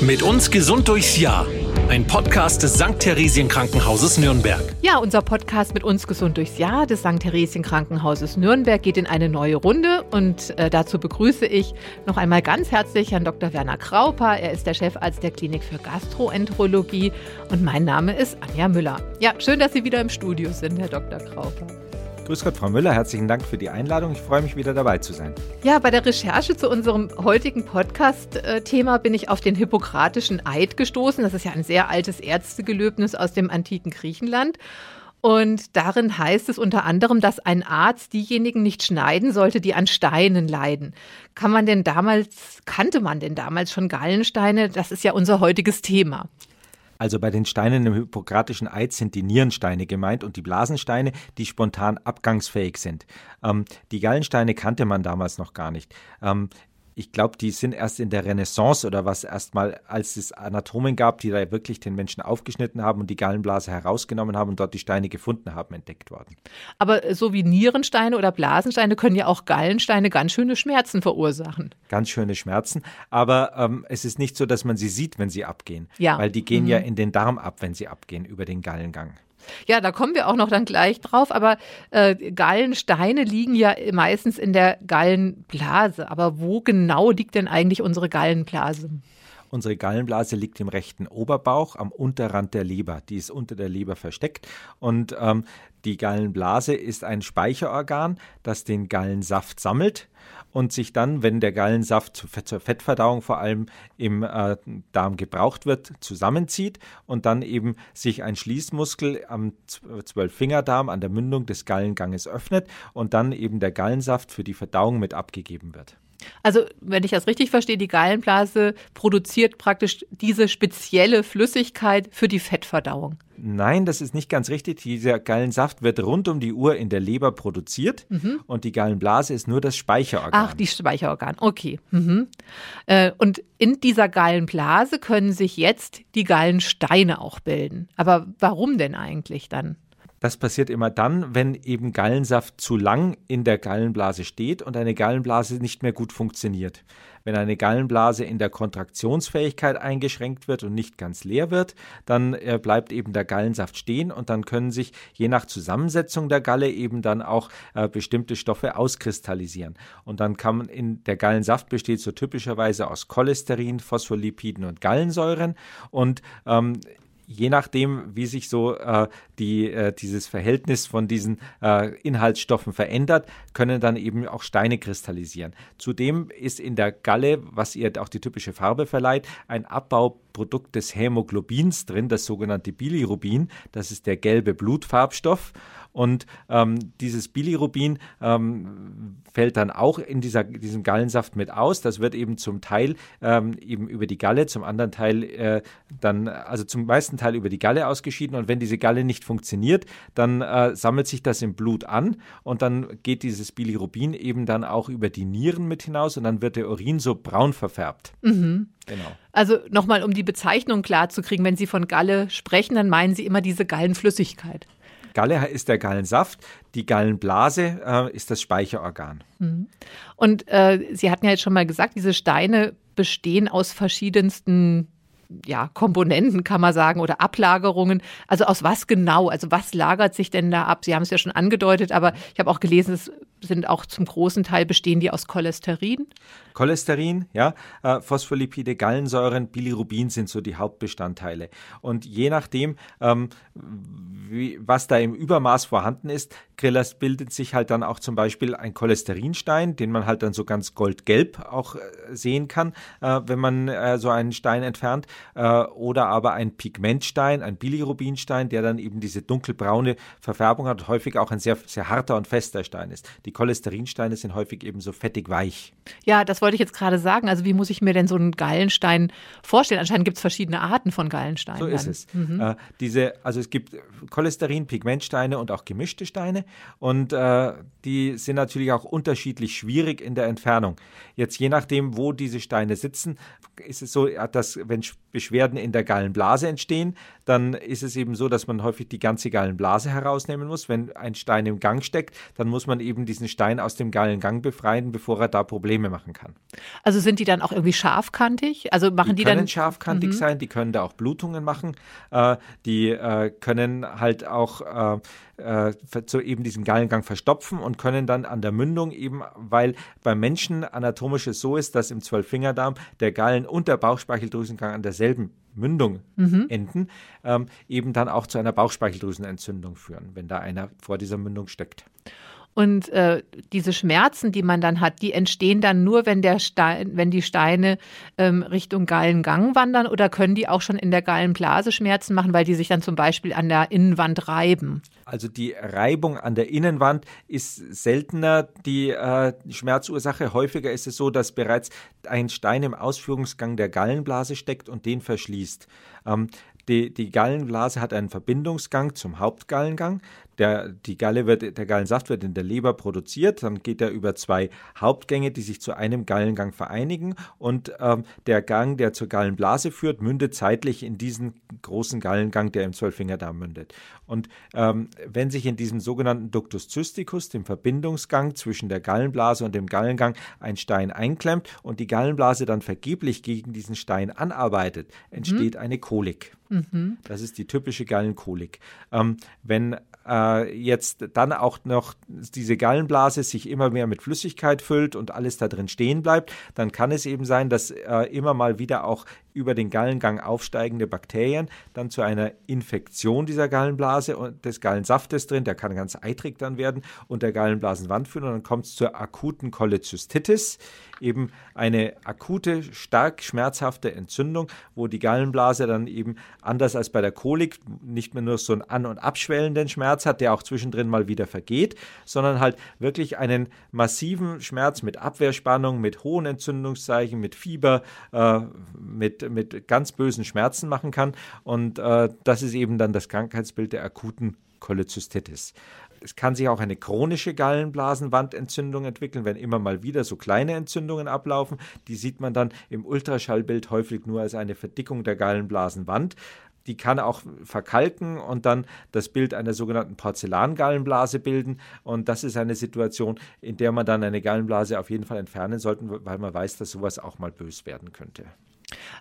Mit uns gesund durchs Jahr. Ein Podcast des St. Theresien Krankenhauses Nürnberg. Ja, unser Podcast mit uns gesund durchs Jahr des St. Theresien Krankenhauses Nürnberg geht in eine neue Runde und äh, dazu begrüße ich noch einmal ganz herzlich Herrn Dr. Werner Krauper. Er ist der Chefarzt der Klinik für Gastroenterologie und mein Name ist Anja Müller. Ja, schön, dass Sie wieder im Studio sind, Herr Dr. Krauper. Grüß Gott, Frau Müller, herzlichen Dank für die Einladung. Ich freue mich wieder dabei zu sein. Ja, bei der Recherche zu unserem heutigen Podcast-Thema bin ich auf den hippokratischen Eid gestoßen. Das ist ja ein sehr altes Ärztegelöbnis aus dem antiken Griechenland. Und darin heißt es unter anderem, dass ein Arzt diejenigen nicht schneiden sollte, die an Steinen leiden. Kann man denn damals, kannte man denn damals schon Gallensteine? Das ist ja unser heutiges Thema. Also bei den Steinen im hippokratischen Eid sind die Nierensteine gemeint und die Blasensteine, die spontan abgangsfähig sind. Ähm, die Gallensteine kannte man damals noch gar nicht. Ähm, ich glaube, die sind erst in der Renaissance oder was erstmal, als es Anatomen gab, die da wirklich den Menschen aufgeschnitten haben und die Gallenblase herausgenommen haben und dort die Steine gefunden haben, entdeckt worden. Aber so wie Nierensteine oder Blasensteine können ja auch Gallensteine ganz schöne Schmerzen verursachen. Ganz schöne Schmerzen, aber ähm, es ist nicht so, dass man sie sieht, wenn sie abgehen, ja. weil die gehen mhm. ja in den Darm ab, wenn sie abgehen über den Gallengang. Ja, da kommen wir auch noch dann gleich drauf. Aber äh, Gallensteine liegen ja meistens in der Gallenblase. Aber wo genau liegt denn eigentlich unsere Gallenblase? Unsere Gallenblase liegt im rechten Oberbauch am Unterrand der Leber. Die ist unter der Leber versteckt. Und ähm, die Gallenblase ist ein Speicherorgan, das den Gallensaft sammelt und sich dann, wenn der Gallensaft zur Fettverdauung vor allem im äh, Darm gebraucht wird, zusammenzieht und dann eben sich ein Schließmuskel am Zwölffingerdarm an der Mündung des Gallenganges öffnet und dann eben der Gallensaft für die Verdauung mit abgegeben wird. Also, wenn ich das richtig verstehe, die Gallenblase produziert praktisch diese spezielle Flüssigkeit für die Fettverdauung. Nein, das ist nicht ganz richtig. Dieser Gallensaft wird rund um die Uhr in der Leber produziert mhm. und die Gallenblase ist nur das Speicherorgan. Ach, die Speicherorgan, okay. Mhm. Äh, und in dieser Gallenblase können sich jetzt die Gallensteine auch bilden. Aber warum denn eigentlich dann? Das passiert immer dann, wenn eben Gallensaft zu lang in der Gallenblase steht und eine Gallenblase nicht mehr gut funktioniert. Wenn eine Gallenblase in der Kontraktionsfähigkeit eingeschränkt wird und nicht ganz leer wird, dann äh, bleibt eben der Gallensaft stehen und dann können sich je nach Zusammensetzung der Galle eben dann auch äh, bestimmte Stoffe auskristallisieren. Und dann kann man in der Gallensaft besteht so typischerweise aus Cholesterin, Phospholipiden und Gallensäuren und ähm, je nachdem, wie sich so äh, die, äh, dieses Verhältnis von diesen äh, Inhaltsstoffen verändert, können dann eben auch Steine kristallisieren. Zudem ist in der Galle, was ihr auch die typische Farbe verleiht, ein Abbauprodukt des Hämoglobins drin, das sogenannte Bilirubin. Das ist der gelbe Blutfarbstoff. Und ähm, dieses Bilirubin ähm, fällt dann auch in dieser, diesem Gallensaft mit aus. Das wird eben zum Teil ähm, eben über die Galle, zum anderen Teil äh, dann, also zum meisten Teil über die Galle ausgeschieden. Und wenn diese Galle nicht funktioniert, dann äh, sammelt sich das im Blut an und dann geht dieses Bilirubin eben dann auch über die Nieren mit hinaus und dann wird der Urin so braun verfärbt. Mhm. Genau. Also nochmal, um die Bezeichnung klar zu kriegen, wenn Sie von Galle sprechen, dann meinen Sie immer diese Gallenflüssigkeit. Galle ist der Gallensaft, die Gallenblase äh, ist das Speicherorgan. Mhm. Und äh, Sie hatten ja jetzt schon mal gesagt, diese Steine bestehen aus verschiedensten ja, Komponenten, kann man sagen, oder Ablagerungen. Also aus was genau? Also was lagert sich denn da ab? Sie haben es ja schon angedeutet, aber ich habe auch gelesen, es sind auch zum großen Teil bestehen die aus Cholesterin. Cholesterin, ja, äh, Phospholipide, Gallensäuren, Bilirubin sind so die Hauptbestandteile. Und je nachdem, ähm, wie, was da im Übermaß vorhanden ist, bildet sich halt dann auch zum Beispiel ein Cholesterinstein, den man halt dann so ganz goldgelb auch äh, sehen kann, äh, wenn man äh, so einen Stein entfernt. Oder aber ein Pigmentstein, ein Bilirubinstein, der dann eben diese dunkelbraune Verfärbung hat, häufig auch ein sehr, sehr harter und fester Stein ist. Die Cholesterinsteine sind häufig eben so fettig weich. Ja, das wollte ich jetzt gerade sagen. Also wie muss ich mir denn so einen Gallenstein vorstellen? Anscheinend gibt es verschiedene Arten von Gallensteinen. So ist es. Mhm. Äh, diese, also es gibt Cholesterin, Pigmentsteine und auch gemischte Steine. Und äh, die sind natürlich auch unterschiedlich schwierig in der Entfernung. Jetzt je nachdem, wo diese Steine sitzen, ist es so, dass wenn Beschwerden in der Gallenblase entstehen, dann ist es eben so, dass man häufig die ganze Gallenblase herausnehmen muss. Wenn ein Stein im Gang steckt, dann muss man eben diesen diesen Stein aus dem Gallengang befreien, bevor er da Probleme machen kann. Also sind die dann auch irgendwie scharfkantig? Also machen die, die können dann scharfkantig mhm. sein, die können da auch Blutungen machen, äh, die äh, können halt auch äh, äh, zu eben diesen Gallengang verstopfen und können dann an der Mündung eben, weil beim Menschen anatomisch es so ist, dass im Zwölffingerdarm der Gallen- und der Bauchspeicheldrüsengang an derselben Mündung mhm. enden, ähm, eben dann auch zu einer Bauchspeicheldrüsenentzündung führen, wenn da einer vor dieser Mündung steckt. Und äh, diese Schmerzen, die man dann hat, die entstehen dann nur, wenn, der Stein, wenn die Steine ähm, Richtung Gallengang wandern oder können die auch schon in der Gallenblase Schmerzen machen, weil die sich dann zum Beispiel an der Innenwand reiben? Also die Reibung an der Innenwand ist seltener die äh, Schmerzursache. Häufiger ist es so, dass bereits ein Stein im Ausführungsgang der Gallenblase steckt und den verschließt. Ähm, die, die Gallenblase hat einen Verbindungsgang zum Hauptgallengang. Der, die Galle wird, der Gallensaft wird in der Leber produziert, dann geht er über zwei Hauptgänge, die sich zu einem Gallengang vereinigen und ähm, der Gang, der zur Gallenblase führt, mündet zeitlich in diesen großen Gallengang, der im Zwölffingerdarm mündet. Und ähm, wenn sich in diesem sogenannten Ductus cysticus, dem Verbindungsgang zwischen der Gallenblase und dem Gallengang, ein Stein einklemmt und die Gallenblase dann vergeblich gegen diesen Stein anarbeitet, entsteht mhm. eine Kolik. Mhm. Das ist die typische Gallenkolik. Ähm, wenn äh, jetzt dann auch noch diese Gallenblase sich immer mehr mit Flüssigkeit füllt und alles da drin stehen bleibt, dann kann es eben sein, dass äh, immer mal wieder auch über den Gallengang aufsteigende Bakterien dann zu einer Infektion dieser Gallenblase und des Gallensaftes drin, der kann ganz eitrig dann werden und der Gallenblasenwand führen. Und dann kommt es zur akuten Cholezystitis, eben eine akute, stark schmerzhafte Entzündung, wo die Gallenblase dann eben anders als bei der Kolik nicht mehr nur so einen an- und abschwellenden Schmerz hat, der auch zwischendrin mal wieder vergeht, sondern halt wirklich einen massiven Schmerz mit Abwehrspannung, mit hohen Entzündungszeichen, mit Fieber, äh, mit, mit ganz bösen Schmerzen machen kann. Und äh, das ist eben dann das Krankheitsbild der akuten Cholezystitis. Es kann sich auch eine chronische Gallenblasenwandentzündung entwickeln, wenn immer mal wieder so kleine Entzündungen ablaufen. Die sieht man dann im Ultraschallbild häufig nur als eine Verdickung der Gallenblasenwand. Die kann auch verkalken und dann das Bild einer sogenannten Porzellangallenblase bilden. Und das ist eine Situation, in der man dann eine Gallenblase auf jeden Fall entfernen sollte, weil man weiß, dass sowas auch mal bös werden könnte.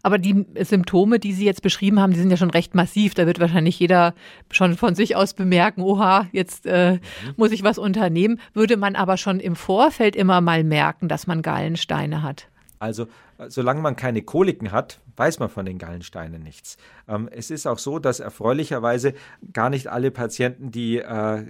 Aber die Symptome, die Sie jetzt beschrieben haben, die sind ja schon recht massiv. Da wird wahrscheinlich jeder schon von sich aus bemerken, oha, jetzt äh, mhm. muss ich was unternehmen. Würde man aber schon im Vorfeld immer mal merken, dass man Gallensteine hat. Also solange man keine Koliken hat, weiß man von den Gallensteinen nichts. Ähm, es ist auch so, dass erfreulicherweise gar nicht alle Patienten, die äh,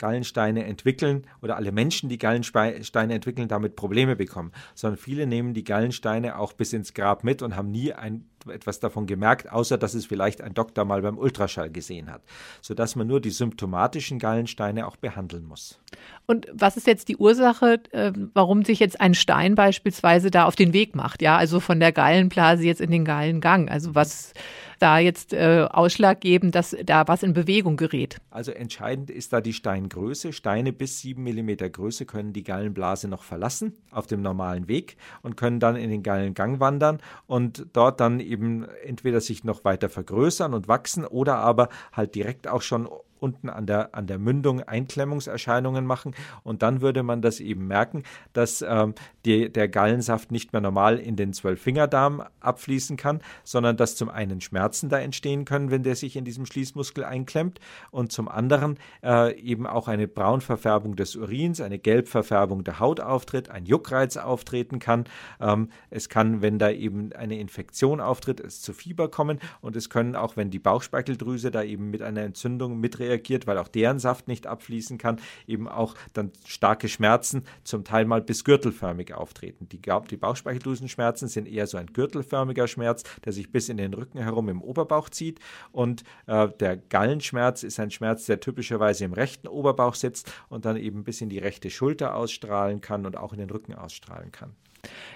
Gallensteine entwickeln oder alle Menschen, die Gallensteine entwickeln, damit Probleme bekommen, sondern viele nehmen die Gallensteine auch bis ins Grab mit und haben nie ein, etwas davon gemerkt, außer dass es vielleicht ein Doktor mal beim Ultraschall gesehen hat, sodass man nur die symptomatischen Gallensteine auch behandeln muss. Und was ist jetzt die Ursache, äh, warum sich jetzt ein Stein beispielsweise da auf den Weg macht? Ja, also von der Gallenblase jetzt in den Gallengang. Also was da jetzt äh, ausschlaggebend, dass da was in Bewegung gerät? Also entscheidend ist da die Steingröße. Steine bis sieben Millimeter Größe können die Gallenblase noch verlassen auf dem normalen Weg und können dann in den Gallengang wandern und dort dann eben entweder sich noch weiter vergrößern und wachsen oder aber halt direkt auch schon unten an der, an der Mündung Einklemmungserscheinungen machen und dann würde man das eben merken, dass ähm, die, der Gallensaft nicht mehr normal in den Zwölffingerdarm abfließen kann, sondern dass zum einen Schmerzen da entstehen können, wenn der sich in diesem Schließmuskel einklemmt und zum anderen äh, eben auch eine Braunverfärbung des Urins, eine Gelbverfärbung der Haut auftritt, ein Juckreiz auftreten kann. Ähm, es kann, wenn da eben eine Infektion auftritt, es zu Fieber kommen und es können auch, wenn die Bauchspeicheldrüse da eben mit einer Entzündung mitreagiert, reagiert, weil auch deren Saft nicht abfließen kann, eben auch dann starke Schmerzen zum Teil mal bis gürtelförmig auftreten. Die, die Bauchspeicheldrüsenschmerzen sind eher so ein gürtelförmiger Schmerz, der sich bis in den Rücken herum im Oberbauch zieht und äh, der Gallenschmerz ist ein Schmerz, der typischerweise im rechten Oberbauch sitzt und dann eben bis in die rechte Schulter ausstrahlen kann und auch in den Rücken ausstrahlen kann.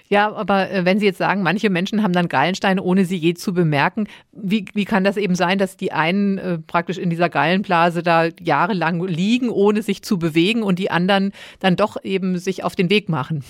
Ja, aber äh, wenn Sie jetzt sagen, manche Menschen haben dann Gallensteine, ohne sie je zu bemerken, wie, wie kann das eben sein, dass die einen äh, praktisch in dieser Gallenblase da jahrelang liegen, ohne sich zu bewegen und die anderen dann doch eben sich auf den Weg machen?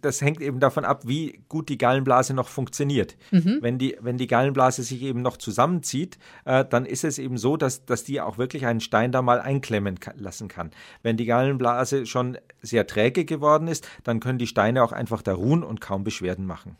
das hängt eben davon ab, wie gut die Gallenblase noch funktioniert. Mhm. Wenn, die, wenn die Gallenblase sich eben noch zusammenzieht, äh, dann ist es eben so, dass, dass die auch wirklich einen Stein da mal einklemmen lassen kann. Wenn die Gallenblase schon sehr träge geworden ist, dann können die Steine auch einfach da ruhen und kaum Beschwerden machen.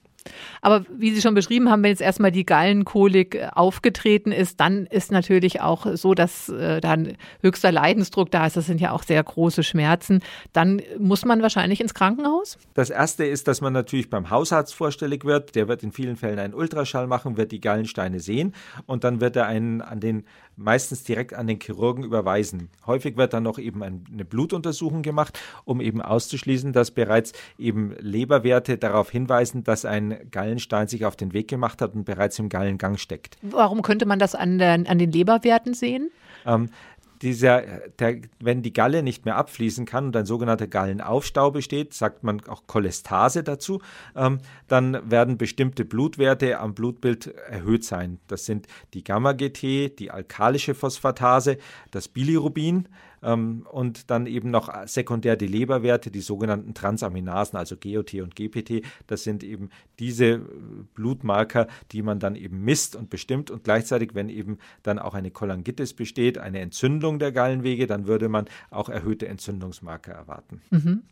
Aber wie Sie schon beschrieben haben, wenn jetzt erstmal die Gallenkolik äh, aufgetreten ist, dann ist natürlich auch so, dass äh, dann höchster Leidensdruck da ist. Das sind ja auch sehr große Schmerzen. Dann muss man wahrscheinlich ins Krankenhaus? Das erste ist, dass man natürlich beim Hausarzt vorstellig wird. Der wird in vielen Fällen einen Ultraschall machen, wird die Gallensteine sehen und dann wird er einen an den meistens direkt an den Chirurgen überweisen. Häufig wird dann noch eben eine Blutuntersuchung gemacht, um eben auszuschließen, dass bereits eben Leberwerte darauf hinweisen, dass ein Gallenstein sich auf den Weg gemacht hat und bereits im Gallengang steckt. Warum könnte man das an, den, an den Leberwerten sehen? Ähm, dieser, der, wenn die Galle nicht mehr abfließen kann und ein sogenannter Gallenaufstau besteht, sagt man auch Cholestase dazu, ähm, dann werden bestimmte Blutwerte am Blutbild erhöht sein. Das sind die Gamma-GT, die alkalische Phosphatase, das Bilirubin, ähm, und dann eben noch sekundär die Leberwerte, die sogenannten Transaminasen, also GOT und GPT. Das sind eben diese äh, Blutmarker, die man dann eben misst und bestimmt. Und gleichzeitig, wenn eben dann auch eine Cholangitis besteht, eine Entzündung der Gallenwege, dann würde man auch erhöhte Entzündungsmarker erwarten. Mhm.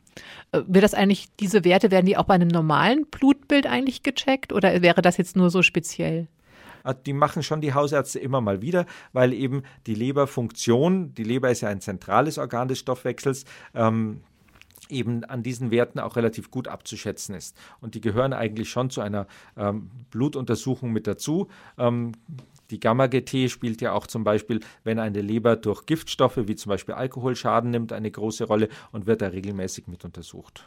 Äh, wird das eigentlich, diese Werte, werden die auch bei einem normalen Blutbild eigentlich gecheckt oder wäre das jetzt nur so speziell? Ah, die machen schon die Hausärzte immer mal wieder, weil eben die Leberfunktion, die Leber ist ja ein zentrales Organ des Stoffwechsels, ähm, eben an diesen Werten auch relativ gut abzuschätzen ist. Und die gehören eigentlich schon zu einer ähm, Blutuntersuchung mit dazu. Ähm, die Gamma-GT spielt ja auch zum Beispiel, wenn eine Leber durch Giftstoffe wie zum Beispiel Alkohol Schaden nimmt, eine große Rolle und wird da regelmäßig mit untersucht.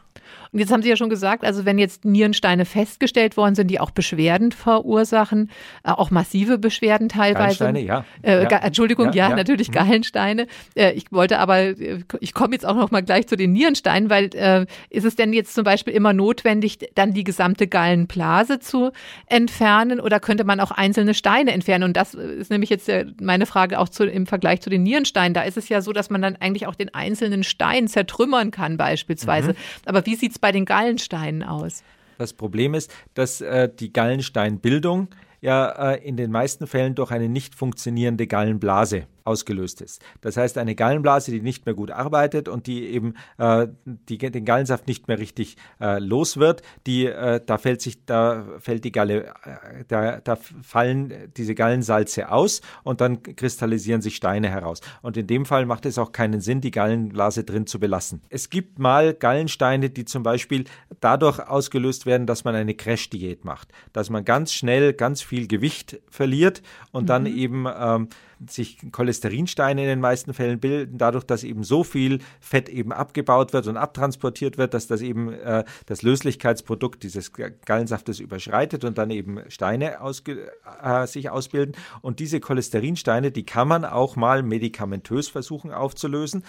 Und jetzt haben Sie ja schon gesagt, also wenn jetzt Nierensteine festgestellt worden sind, die auch Beschwerden verursachen, äh, auch massive Beschwerden teilweise. Gallensteine, ja. Äh, ja. Entschuldigung, ja, ja, ja. natürlich mhm. Gallensteine. Äh, ich wollte aber, äh, ich komme jetzt auch noch mal gleich zu den Nierensteinen, weil äh, ist es denn jetzt zum Beispiel immer notwendig, dann die gesamte Gallenblase zu entfernen oder könnte man auch einzelne Steine entfernen? Und das ist nämlich jetzt meine Frage auch zu, im Vergleich zu den Nierensteinen. Da ist es ja so, dass man dann eigentlich auch den einzelnen Stein zertrümmern kann beispielsweise. Mhm. Aber wie sieht es bei den Gallensteinen aus? Das Problem ist, dass äh, die Gallensteinbildung ja äh, in den meisten Fällen durch eine nicht funktionierende Gallenblase ausgelöst ist. Das heißt, eine Gallenblase, die nicht mehr gut arbeitet und die eben äh, die, den Gallensaft nicht mehr richtig äh, los wird, die, äh, da fällt sich, da fällt die Galle, äh, da, da fallen diese Gallensalze aus und dann kristallisieren sich Steine heraus. Und in dem Fall macht es auch keinen Sinn, die Gallenblase drin zu belassen. Es gibt mal Gallensteine, die zum Beispiel dadurch ausgelöst werden, dass man eine Crash-Diät macht, dass man ganz schnell ganz viel Gewicht verliert und mhm. dann eben ähm, sich Cholesterinsteine in den meisten Fällen bilden, dadurch, dass eben so viel Fett eben abgebaut wird und abtransportiert wird, dass das eben äh, das Löslichkeitsprodukt dieses Gallensaftes überschreitet und dann eben Steine ausge, äh, sich ausbilden. Und diese Cholesterinsteine, die kann man auch mal medikamentös versuchen aufzulösen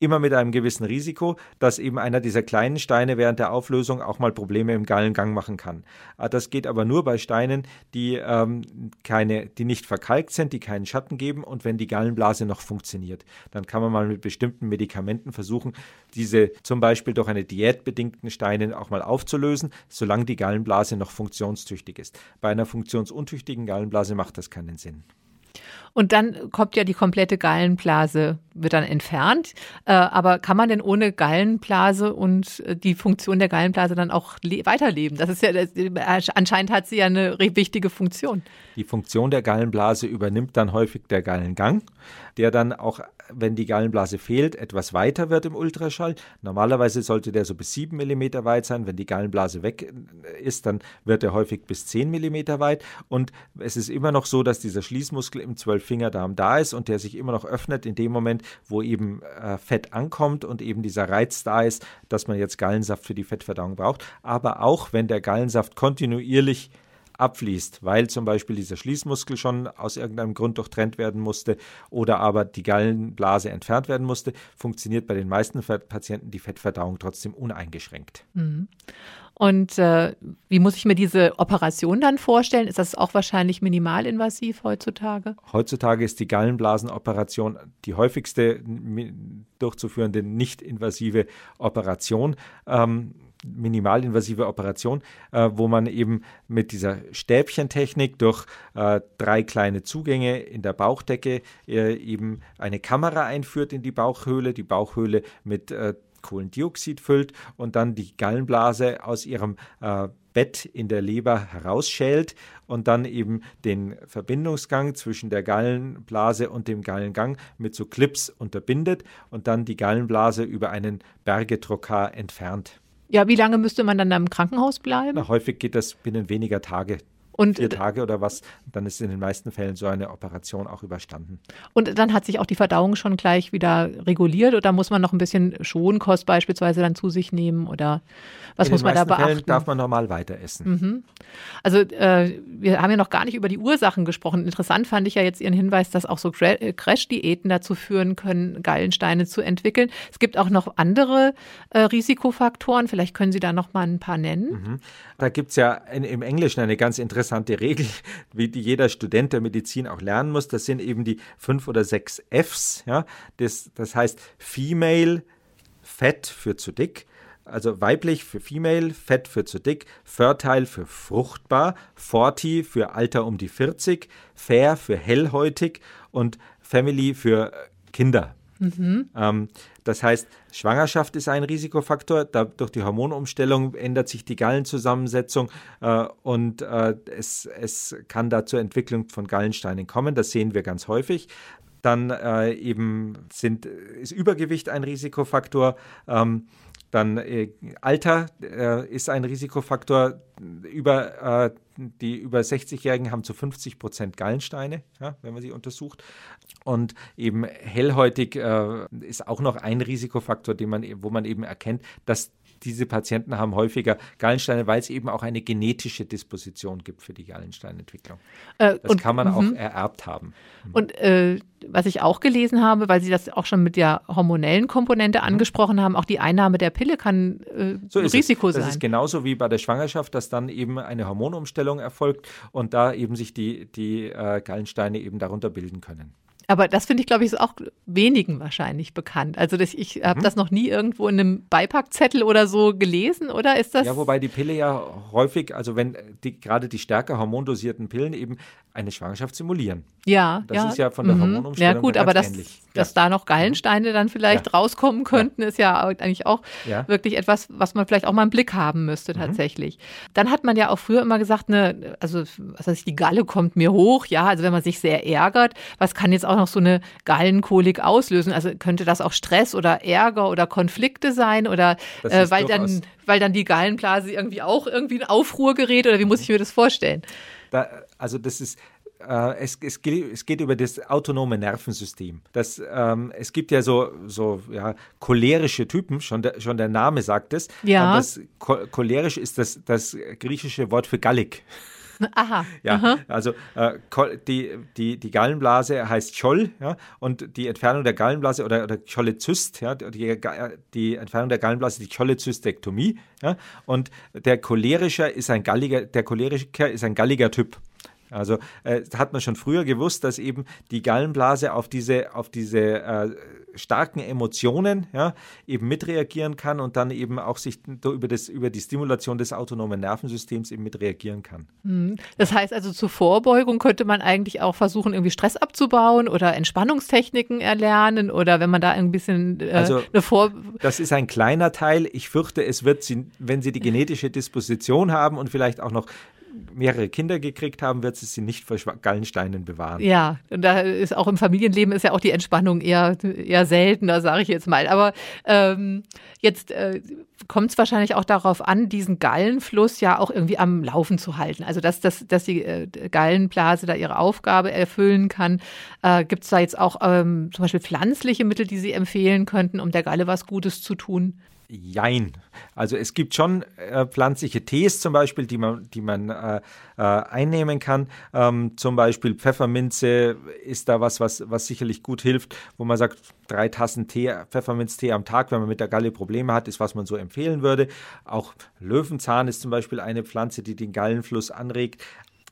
immer mit einem gewissen Risiko, dass eben einer dieser kleinen Steine während der Auflösung auch mal Probleme im Gallengang machen kann. Ah, das geht aber nur bei Steinen, die ähm, keine, die nicht verkalkt sind, die keinen Schatten geben und wenn die Gallenblase noch funktioniert. Dann kann man mal mit bestimmten Medikamenten versuchen, diese zum Beispiel durch eine Diät bedingten Steine auch mal aufzulösen, solange die Gallenblase noch funktionstüchtig ist. Bei einer funktionsuntüchtigen Gallenblase macht das keinen Sinn. Und dann kommt ja die komplette Gallenblase, wird dann entfernt. Äh, aber kann man denn ohne Gallenblase und äh, die Funktion der Gallenblase dann auch weiterleben? Das ist ja, anscheinend hat sie ja eine wichtige Funktion. Die Funktion der Gallenblase übernimmt dann häufig der Gallengang, der dann auch wenn die Gallenblase fehlt, etwas weiter wird im Ultraschall. Normalerweise sollte der so bis 7 mm weit sein. Wenn die Gallenblase weg ist, dann wird er häufig bis 10 mm weit. Und es ist immer noch so, dass dieser Schließmuskel im Zwölffingerdarm da ist und der sich immer noch öffnet in dem Moment, wo eben äh, Fett ankommt und eben dieser Reiz da ist, dass man jetzt Gallensaft für die Fettverdauung braucht. Aber auch wenn der Gallensaft kontinuierlich abfließt, weil zum Beispiel dieser Schließmuskel schon aus irgendeinem Grund durchtrennt werden musste oder aber die Gallenblase entfernt werden musste, funktioniert bei den meisten Patienten die Fettverdauung trotzdem uneingeschränkt. Mhm. Und äh, wie muss ich mir diese Operation dann vorstellen? Ist das auch wahrscheinlich minimalinvasiv heutzutage? Heutzutage ist die Gallenblasenoperation die häufigste durchzuführende nicht-invasive Operation. Ähm, minimalinvasive Operation, äh, wo man eben mit dieser Stäbchentechnik durch äh, drei kleine Zugänge in der Bauchdecke äh, eben eine Kamera einführt in die Bauchhöhle, die Bauchhöhle mit äh, Kohlendioxid füllt und dann die Gallenblase aus ihrem äh, Bett in der Leber herausschält und dann eben den Verbindungsgang zwischen der Gallenblase und dem Gallengang mit so Clips unterbindet und dann die Gallenblase über einen Bergetrokar entfernt. Ja, wie lange müsste man dann im Krankenhaus bleiben? Na, häufig geht das binnen weniger Tage. Und vier Tage oder was, dann ist in den meisten Fällen so eine Operation auch überstanden. Und dann hat sich auch die Verdauung schon gleich wieder reguliert oder muss man noch ein bisschen Schonkost beispielsweise dann zu sich nehmen oder was in muss man da beachten? In den Fällen darf man normal weiter essen. Mhm. Also äh, wir haben ja noch gar nicht über die Ursachen gesprochen. Interessant fand ich ja jetzt Ihren Hinweis, dass auch so äh, Crash-Diäten dazu führen können, Gallensteine zu entwickeln. Es gibt auch noch andere äh, Risikofaktoren. Vielleicht können Sie da noch mal ein paar nennen. Mhm. Da gibt es ja in, im Englischen eine ganz interessante interessante Regel, wie die jeder Student der Medizin auch lernen muss. Das sind eben die fünf oder sechs Fs. Ja? Das, das heißt Female, Fett für zu dick, also weiblich für Female, Fett für zu dick, Fertile für fruchtbar, Forty für Alter um die 40, Fair für hellhäutig und Family für Kinder. Mhm. Ähm, das heißt, Schwangerschaft ist ein Risikofaktor. Da, durch die Hormonumstellung ändert sich die Gallenzusammensetzung äh, und äh, es, es kann da zur Entwicklung von Gallensteinen kommen. Das sehen wir ganz häufig. Dann äh, eben sind, ist Übergewicht ein Risikofaktor. Ähm, dann äh, Alter äh, ist ein Risikofaktor. Über, äh, die über 60-Jährigen haben zu 50 Prozent Gallensteine, ja, wenn man sie untersucht. Und eben hellhäutig äh, ist auch noch ein Risikofaktor, den man, wo man eben erkennt, dass diese Patienten haben häufiger Gallensteine, weil es eben auch eine genetische Disposition gibt für die Gallensteinentwicklung. Äh, das und, kann man auch mhm. ererbt haben. Und äh, was ich auch gelesen habe, weil Sie das auch schon mit der hormonellen Komponente mhm. angesprochen haben, auch die Einnahme der Pille kann äh, so ein Risiko es. sein. Das ist genauso wie bei der Schwangerschaft, dass dann eben eine Hormonumstellung erfolgt und da eben sich die, die äh, Gallensteine eben darunter bilden können. Aber das finde ich, glaube ich, ist auch wenigen wahrscheinlich bekannt. Also das, ich habe mhm. das noch nie irgendwo in einem Beipackzettel oder so gelesen, oder ist das? Ja, wobei die Pille ja häufig, also wenn die, gerade die stärker hormondosierten Pillen eben eine Schwangerschaft simulieren. Ja, das ja. ist ja von der mhm. Hormonumstellung Ja gut, aber das, ähnlich. dass ja. da noch Gallensteine dann vielleicht ja. rauskommen könnten, ist ja eigentlich auch wirklich etwas, was man vielleicht auch mal im Blick haben müsste mhm. tatsächlich. Mhm. Dann hat man ja auch früher immer gesagt, ne, also was heißt, die Galle kommt mir hoch, ja, also wenn man sich sehr ärgert, was kann jetzt auch noch so eine Gallenkolik auslösen? Also könnte das auch Stress oder Ärger oder Konflikte sein oder äh, weil dann weil dann die Gallenblase irgendwie auch irgendwie in Aufruhr gerät oder wie muss ich mir das vorstellen? Da, also das ist äh, es, es, geht, es, geht, über das autonome Nervensystem. Das, ähm, es gibt ja so, so ja, cholerische Typen, schon der, schon der Name sagt es. Ja. das cholerisch ist das, das griechische Wort für gallig. Aha. Ja, Aha. also äh, die, die, die Gallenblase heißt Scholl, ja, und die Entfernung der Gallenblase oder, oder Chollezyst, ja, die, die Entfernung der Gallenblase, die Chollezystektomie, ja, und der cholerischer ist ein galliger, der Choleriker ist ein galliger Typ. Also äh, hat man schon früher gewusst, dass eben die Gallenblase auf diese, auf diese äh, starken Emotionen ja, eben mitreagieren kann und dann eben auch sich über, das, über die Stimulation des autonomen Nervensystems eben mitreagieren kann. Hm. Das heißt also zur Vorbeugung könnte man eigentlich auch versuchen, irgendwie Stress abzubauen oder Entspannungstechniken erlernen oder wenn man da ein bisschen äh, also, eine Vor... Das ist ein kleiner Teil. Ich fürchte, es wird, sie, wenn Sie die genetische Disposition haben und vielleicht auch noch mehrere Kinder gekriegt haben, wird sie sie nicht vor Gallensteinen bewahren. Ja, und da ist auch im Familienleben ist ja auch die Entspannung eher, eher seltener, sage ich jetzt mal. Aber ähm, jetzt äh, kommt es wahrscheinlich auch darauf an, diesen Gallenfluss ja auch irgendwie am Laufen zu halten. Also dass, dass, dass die äh, Gallenblase da ihre Aufgabe erfüllen kann. Äh, Gibt es da jetzt auch ähm, zum Beispiel pflanzliche Mittel, die Sie empfehlen könnten, um der Galle was Gutes zu tun? Jein. Also es gibt schon äh, pflanzliche Tees zum Beispiel, die man, die man äh, äh, einnehmen kann. Ähm, zum Beispiel Pfefferminze ist da was, was, was sicherlich gut hilft, wo man sagt, drei Tassen Tee, Pfefferminztee am Tag, wenn man mit der Galle Probleme hat, ist, was man so empfehlen würde. Auch Löwenzahn ist zum Beispiel eine Pflanze, die den Gallenfluss anregt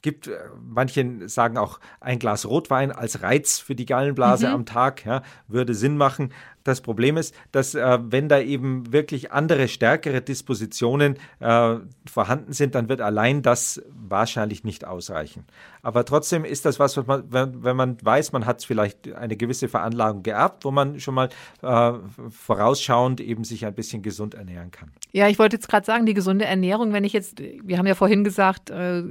gibt, äh, manche sagen auch ein Glas Rotwein als Reiz für die Gallenblase mhm. am Tag, ja, würde Sinn machen. Das Problem ist, dass äh, wenn da eben wirklich andere, stärkere Dispositionen äh, vorhanden sind, dann wird allein das wahrscheinlich nicht ausreichen. Aber trotzdem ist das was, was man, wenn, wenn man weiß, man hat vielleicht eine gewisse Veranlagung geerbt, wo man schon mal äh, vorausschauend eben sich ein bisschen gesund ernähren kann. Ja, ich wollte jetzt gerade sagen, die gesunde Ernährung, wenn ich jetzt, wir haben ja vorhin gesagt, äh,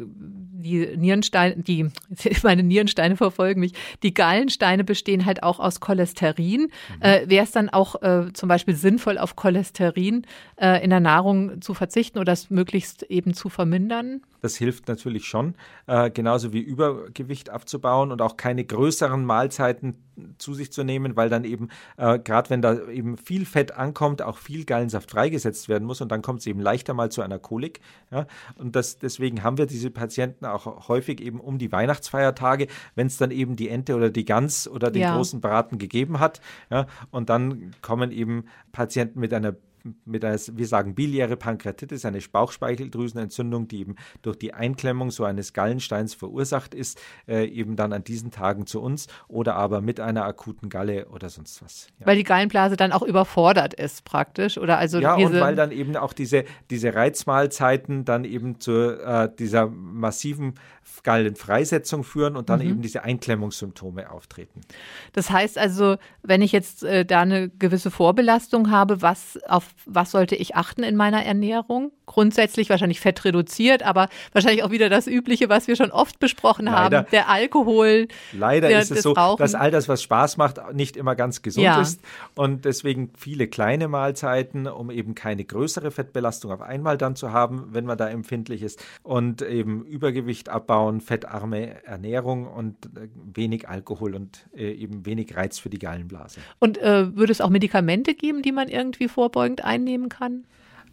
die Nierensteine, die, meine Nierensteine verfolgen mich, die Gallensteine bestehen halt auch aus Cholesterin. Mhm. Äh, Wäre es dann auch äh, zum Beispiel sinnvoll, auf Cholesterin äh, in der Nahrung zu verzichten oder es möglichst eben zu vermindern? Das hilft natürlich schon, äh, genauso wie Übergewicht abzubauen und auch keine größeren Mahlzeiten zu sich zu nehmen, weil dann eben, äh, gerade wenn da eben viel Fett ankommt, auch viel Gallensaft freigesetzt werden muss und dann kommt es eben leichter mal zu einer Kolik. Ja? Und das, deswegen haben wir diese Patienten auch häufig eben um die Weihnachtsfeiertage, wenn es dann eben die Ente oder die Gans oder den ja. großen Braten gegeben hat. Ja? Und dann kommen eben Patienten mit einer mit einer, wir sagen biliäre Pankreatitis, eine Bauchspeicheldrüsenentzündung, die eben durch die Einklemmung so eines Gallensteins verursacht ist, äh, eben dann an diesen Tagen zu uns oder aber mit einer akuten Galle oder sonst was. Ja. Weil die Gallenblase dann auch überfordert ist praktisch oder also ja und weil dann eben auch diese diese Reizmahlzeiten dann eben zu äh, dieser massiven Gallenfreisetzung führen und dann mhm. eben diese Einklemmungssymptome auftreten. Das heißt also, wenn ich jetzt äh, da eine gewisse Vorbelastung habe, was auf was sollte ich achten in meiner Ernährung? Grundsätzlich wahrscheinlich Fett reduziert, aber wahrscheinlich auch wieder das Übliche, was wir schon oft besprochen Leider, haben, der Alkohol. Leider der, ist es so, Rauchen. dass all das, was Spaß macht, nicht immer ganz gesund ja. ist und deswegen viele kleine Mahlzeiten, um eben keine größere Fettbelastung auf einmal dann zu haben, wenn man da empfindlich ist und eben Übergewicht abbauen, fettarme Ernährung und äh, wenig Alkohol und äh, eben wenig Reiz für die Gallenblase. Und äh, würde es auch Medikamente geben, die man irgendwie vorbeugend einnehmen kann?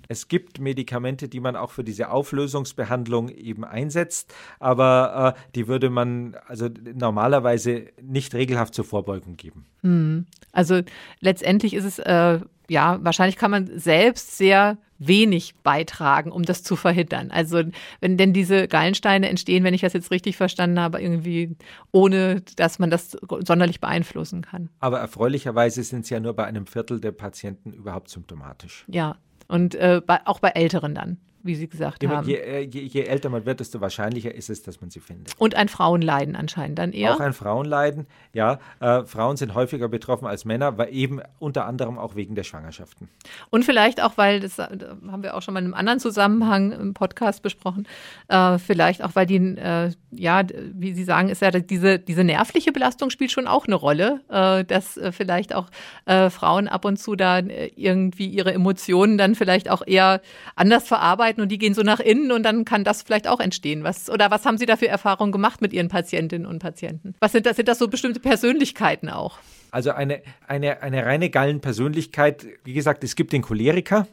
Es gibt Medikamente, die man auch für diese Auflösungsbehandlung eben einsetzt, aber äh, die würde man also normalerweise nicht regelhaft zur Vorbeugung geben. Hm. Also letztendlich ist es äh, ja wahrscheinlich kann man selbst sehr wenig beitragen, um das zu verhindern. Also wenn denn diese Gallensteine entstehen, wenn ich das jetzt richtig verstanden habe, irgendwie ohne, dass man das sonderlich beeinflussen kann. Aber erfreulicherweise sind sie ja nur bei einem Viertel der Patienten überhaupt symptomatisch. Ja, und äh, bei, auch bei Älteren dann wie Sie gesagt je, haben. Je, äh, je, je, älter man wird, desto wahrscheinlicher ist es, dass man sie findet. Und ein Frauenleiden anscheinend dann eher? Auch ein Frauenleiden, ja. Äh, Frauen sind häufiger betroffen als Männer, weil eben unter anderem auch wegen der Schwangerschaften. Und vielleicht auch, weil, das äh, haben wir auch schon mal in einem anderen Zusammenhang im Podcast besprochen, äh, vielleicht auch, weil die, äh, ja, wie Sie sagen, ist ja diese, diese nervliche Belastung spielt schon auch eine Rolle, äh, dass vielleicht auch Frauen ab und zu da irgendwie ihre Emotionen dann vielleicht auch eher anders verarbeiten Möglichkeiten und die gehen so nach innen und dann kann das vielleicht auch entstehen. Was, oder was haben Sie da für Erfahrungen gemacht mit Ihren Patientinnen und Patienten? Was sind das? Sind das so bestimmte Persönlichkeiten auch? Also eine, eine, eine reine Gallenpersönlichkeit, wie gesagt, es gibt den Choleriker,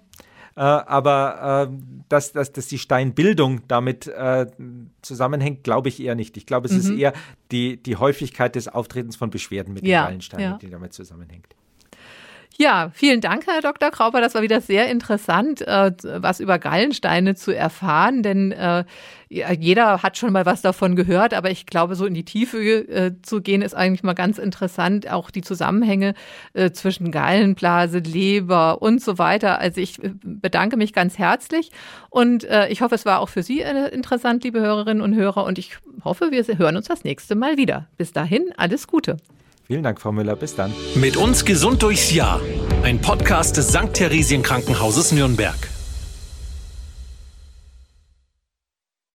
äh, aber äh, dass, dass, dass die Steinbildung damit äh, zusammenhängt, glaube ich eher nicht. Ich glaube, es mhm. ist eher die, die Häufigkeit des Auftretens von Beschwerden mit ja, den Gallensteinen, ja. die damit zusammenhängt. Ja, vielen Dank, Herr Dr. Krauper. Das war wieder sehr interessant, äh, was über Gallensteine zu erfahren, denn äh, jeder hat schon mal was davon gehört, aber ich glaube, so in die Tiefe äh, zu gehen, ist eigentlich mal ganz interessant, auch die Zusammenhänge äh, zwischen Gallenblase, Leber und so weiter. Also ich äh, bedanke mich ganz herzlich und äh, ich hoffe, es war auch für Sie interessant, liebe Hörerinnen und Hörer, und ich hoffe, wir hören uns das nächste Mal wieder. Bis dahin, alles Gute. Vielen Dank, Frau Müller. Bis dann. Mit uns gesund durchs Jahr. Ein Podcast des St. Theresien Krankenhauses Nürnberg.